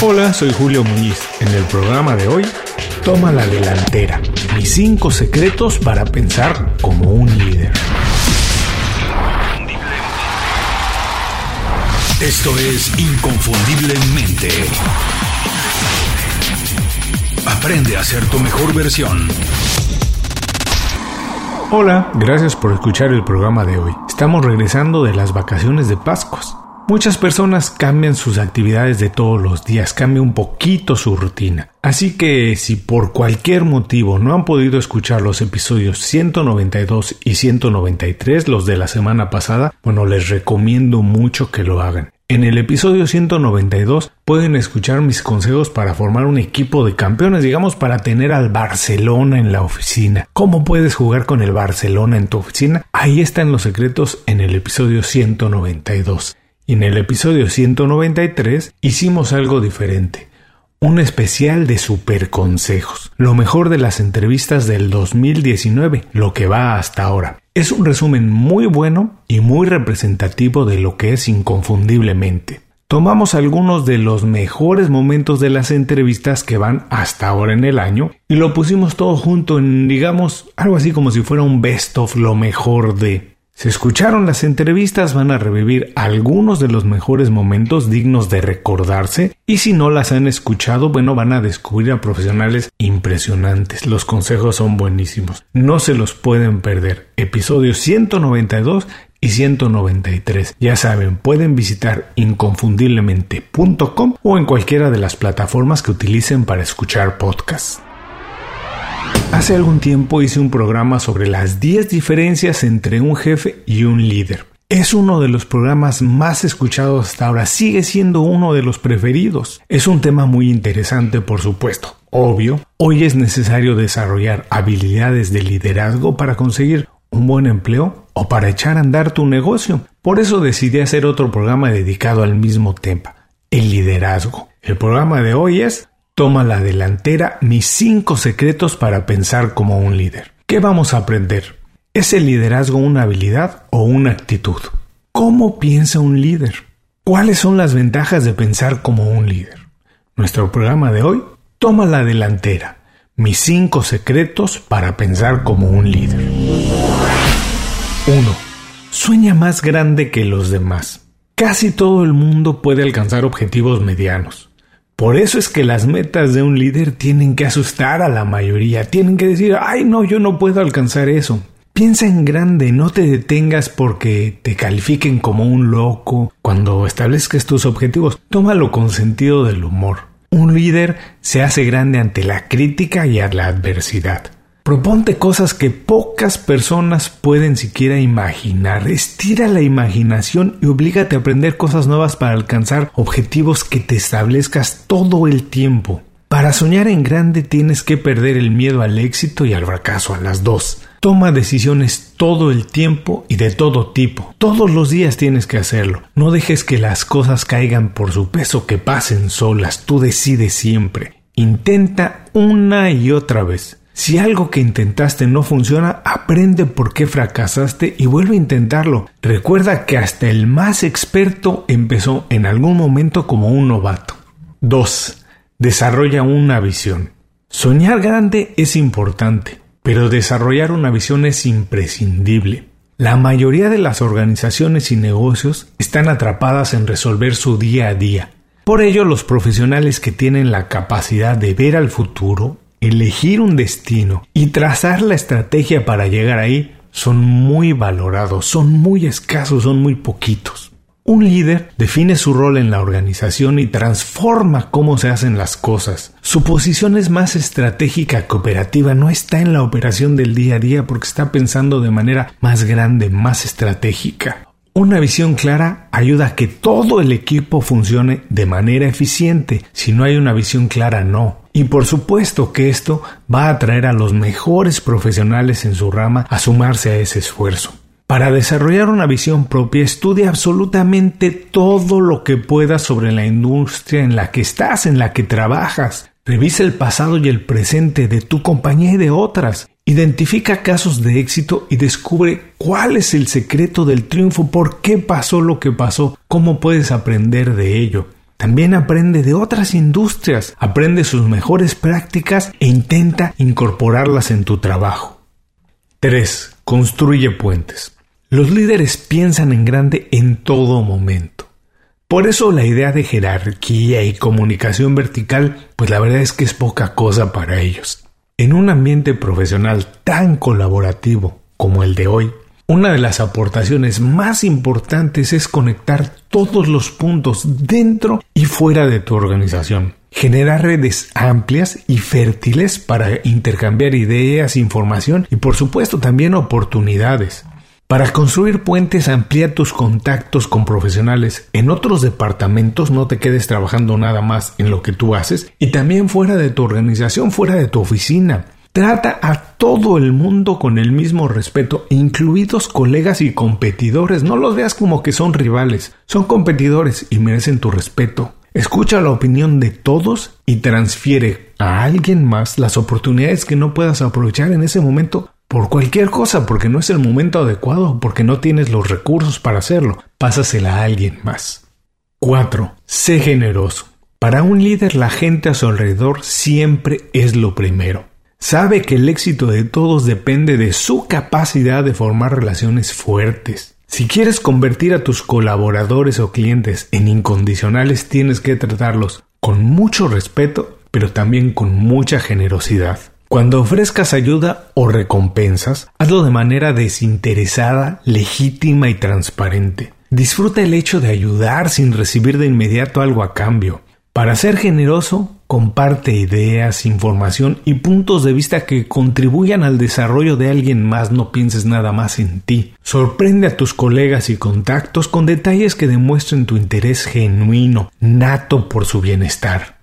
Hola, soy Julio Muñiz. En el programa de hoy, toma la delantera. Mis cinco secretos para pensar como un líder. Esto es Inconfundiblemente. Aprende a ser tu mejor versión. Hola, gracias por escuchar el programa de hoy. Estamos regresando de las vacaciones de Pascuas. Muchas personas cambian sus actividades de todos los días, cambia un poquito su rutina. Así que si por cualquier motivo no han podido escuchar los episodios 192 y 193, los de la semana pasada, bueno, les recomiendo mucho que lo hagan. En el episodio 192 pueden escuchar mis consejos para formar un equipo de campeones, digamos para tener al Barcelona en la oficina. ¿Cómo puedes jugar con el Barcelona en tu oficina? Ahí están los secretos en el episodio 192. Y en el episodio 193 hicimos algo diferente. Un especial de super consejos. Lo mejor de las entrevistas del 2019, lo que va hasta ahora. Es un resumen muy bueno y muy representativo de lo que es inconfundiblemente. Tomamos algunos de los mejores momentos de las entrevistas que van hasta ahora en el año y lo pusimos todo junto en, digamos, algo así como si fuera un best of lo mejor de. Si escucharon las entrevistas van a revivir algunos de los mejores momentos dignos de recordarse y si no las han escuchado, bueno, van a descubrir a profesionales impresionantes. Los consejos son buenísimos. No se los pueden perder. Episodios 192 y 193. Ya saben, pueden visitar inconfundiblemente.com o en cualquiera de las plataformas que utilicen para escuchar podcasts. Hace algún tiempo hice un programa sobre las 10 diferencias entre un jefe y un líder. Es uno de los programas más escuchados hasta ahora, sigue siendo uno de los preferidos. Es un tema muy interesante, por supuesto. Obvio, hoy es necesario desarrollar habilidades de liderazgo para conseguir un buen empleo o para echar a andar tu negocio. Por eso decidí hacer otro programa dedicado al mismo tema, el liderazgo. El programa de hoy es Toma la delantera mis cinco secretos para pensar como un líder. ¿Qué vamos a aprender? ¿Es el liderazgo una habilidad o una actitud? ¿Cómo piensa un líder? ¿Cuáles son las ventajas de pensar como un líder? Nuestro programa de hoy toma la delantera. Mis cinco secretos para pensar como un líder. 1. Sueña más grande que los demás. Casi todo el mundo puede alcanzar objetivos medianos. Por eso es que las metas de un líder tienen que asustar a la mayoría, tienen que decir, ay no, yo no puedo alcanzar eso. Piensa en grande, no te detengas porque te califiquen como un loco cuando establezcas tus objetivos. Tómalo con sentido del humor. Un líder se hace grande ante la crítica y a la adversidad. Proponte cosas que pocas personas pueden siquiera imaginar. Estira la imaginación y oblígate a aprender cosas nuevas para alcanzar objetivos que te establezcas todo el tiempo. Para soñar en grande tienes que perder el miedo al éxito y al fracaso, a las dos. Toma decisiones todo el tiempo y de todo tipo. Todos los días tienes que hacerlo. No dejes que las cosas caigan por su peso, que pasen solas. Tú decides siempre. Intenta una y otra vez. Si algo que intentaste no funciona, aprende por qué fracasaste y vuelve a intentarlo. Recuerda que hasta el más experto empezó en algún momento como un novato. 2. Desarrolla una visión. Soñar grande es importante, pero desarrollar una visión es imprescindible. La mayoría de las organizaciones y negocios están atrapadas en resolver su día a día. Por ello, los profesionales que tienen la capacidad de ver al futuro, elegir un destino y trazar la estrategia para llegar ahí son muy valorados, son muy escasos, son muy poquitos. Un líder define su rol en la organización y transforma cómo se hacen las cosas. Su posición es más estratégica que operativa, no está en la operación del día a día porque está pensando de manera más grande, más estratégica. Una visión clara ayuda a que todo el equipo funcione de manera eficiente. Si no hay una visión clara, no. Y por supuesto que esto va a atraer a los mejores profesionales en su rama a sumarse a ese esfuerzo. Para desarrollar una visión propia, estudia absolutamente todo lo que puedas sobre la industria en la que estás, en la que trabajas. Revisa el pasado y el presente de tu compañía y de otras. Identifica casos de éxito y descubre cuál es el secreto del triunfo, por qué pasó lo que pasó, cómo puedes aprender de ello. También aprende de otras industrias, aprende sus mejores prácticas e intenta incorporarlas en tu trabajo. 3. Construye puentes. Los líderes piensan en grande en todo momento. Por eso la idea de jerarquía y comunicación vertical, pues la verdad es que es poca cosa para ellos. En un ambiente profesional tan colaborativo como el de hoy, una de las aportaciones más importantes es conectar todos los puntos dentro y fuera de tu organización. Generar redes amplias y fértiles para intercambiar ideas, información y por supuesto también oportunidades. Para construir puentes, amplía tus contactos con profesionales en otros departamentos, no te quedes trabajando nada más en lo que tú haces y también fuera de tu organización, fuera de tu oficina. Trata a todo el mundo con el mismo respeto, incluidos colegas y competidores. No los veas como que son rivales, son competidores y merecen tu respeto. Escucha la opinión de todos y transfiere a alguien más las oportunidades que no puedas aprovechar en ese momento por cualquier cosa, porque no es el momento adecuado, porque no tienes los recursos para hacerlo. Pásasela a alguien más. 4. Sé generoso. Para un líder la gente a su alrededor siempre es lo primero. Sabe que el éxito de todos depende de su capacidad de formar relaciones fuertes. Si quieres convertir a tus colaboradores o clientes en incondicionales, tienes que tratarlos con mucho respeto, pero también con mucha generosidad. Cuando ofrezcas ayuda o recompensas, hazlo de manera desinteresada, legítima y transparente. Disfruta el hecho de ayudar sin recibir de inmediato algo a cambio. Para ser generoso, comparte ideas, información y puntos de vista que contribuyan al desarrollo de alguien más, no pienses nada más en ti. Sorprende a tus colegas y contactos con detalles que demuestren tu interés genuino, nato por su bienestar.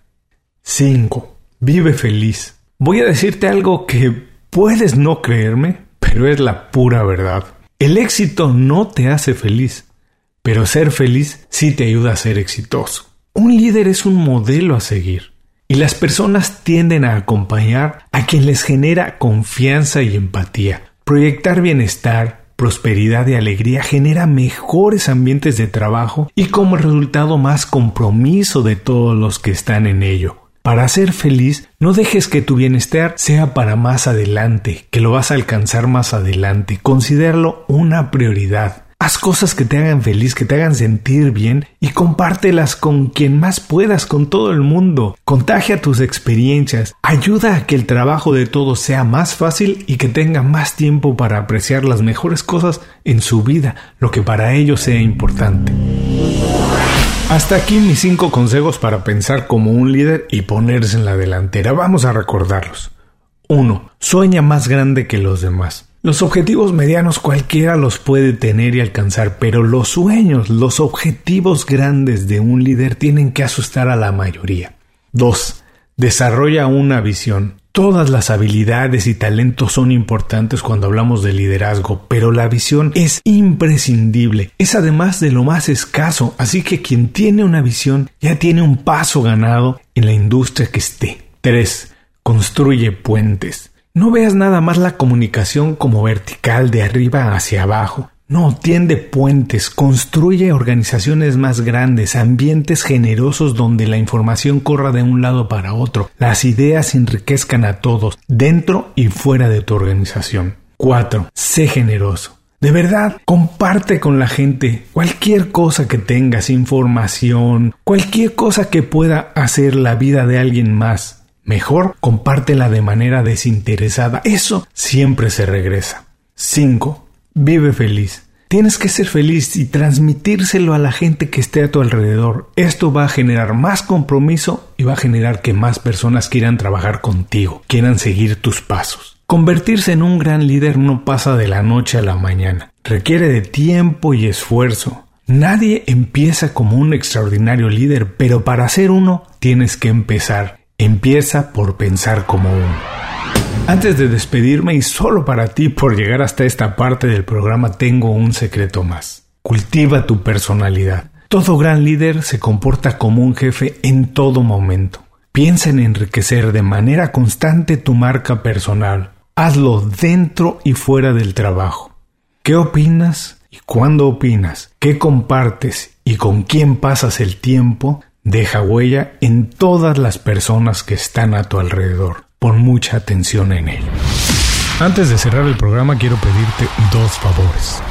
5. Vive feliz. Voy a decirte algo que puedes no creerme, pero es la pura verdad. El éxito no te hace feliz, pero ser feliz sí te ayuda a ser exitoso. Un líder es un modelo a seguir y las personas tienden a acompañar a quien les genera confianza y empatía. Proyectar bienestar, prosperidad y alegría genera mejores ambientes de trabajo y como resultado más compromiso de todos los que están en ello. Para ser feliz, no dejes que tu bienestar sea para más adelante, que lo vas a alcanzar más adelante. Considéralo una prioridad. Haz cosas que te hagan feliz, que te hagan sentir bien y compártelas con quien más puedas, con todo el mundo. Contagia tus experiencias, ayuda a que el trabajo de todos sea más fácil y que tenga más tiempo para apreciar las mejores cosas en su vida, lo que para ellos sea importante. Hasta aquí mis cinco consejos para pensar como un líder y ponerse en la delantera. Vamos a recordarlos. 1. Sueña más grande que los demás. Los objetivos medianos cualquiera los puede tener y alcanzar, pero los sueños, los objetivos grandes de un líder tienen que asustar a la mayoría. 2. Desarrolla una visión. Todas las habilidades y talentos son importantes cuando hablamos de liderazgo, pero la visión es imprescindible. Es además de lo más escaso, así que quien tiene una visión ya tiene un paso ganado en la industria que esté. 3. Construye puentes. No veas nada más la comunicación como vertical de arriba hacia abajo. No, tiende puentes, construye organizaciones más grandes, ambientes generosos donde la información corra de un lado para otro, las ideas enriquezcan a todos, dentro y fuera de tu organización. 4. Sé generoso. De verdad, comparte con la gente cualquier cosa que tengas, información, cualquier cosa que pueda hacer la vida de alguien más. Mejor, compártela de manera desinteresada. Eso siempre se regresa. 5 Vive feliz. Tienes que ser feliz y transmitírselo a la gente que esté a tu alrededor. Esto va a generar más compromiso y va a generar que más personas quieran trabajar contigo, quieran seguir tus pasos. Convertirse en un gran líder no pasa de la noche a la mañana. Requiere de tiempo y esfuerzo. Nadie empieza como un extraordinario líder, pero para ser uno tienes que empezar. Empieza por pensar como uno. Antes de despedirme y solo para ti por llegar hasta esta parte del programa tengo un secreto más. Cultiva tu personalidad. Todo gran líder se comporta como un jefe en todo momento. Piensa en enriquecer de manera constante tu marca personal. Hazlo dentro y fuera del trabajo. ¿Qué opinas y cuándo opinas? ¿Qué compartes y con quién pasas el tiempo? Deja huella en todas las personas que están a tu alrededor. Pon mucha atención en él. Antes de cerrar el programa quiero pedirte dos favores.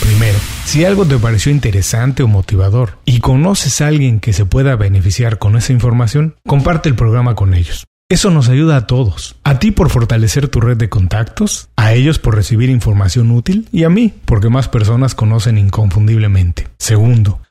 Primero, si algo te pareció interesante o motivador y conoces a alguien que se pueda beneficiar con esa información, comparte el programa con ellos. Eso nos ayuda a todos. A ti por fortalecer tu red de contactos, a ellos por recibir información útil y a mí porque más personas conocen inconfundiblemente. Segundo,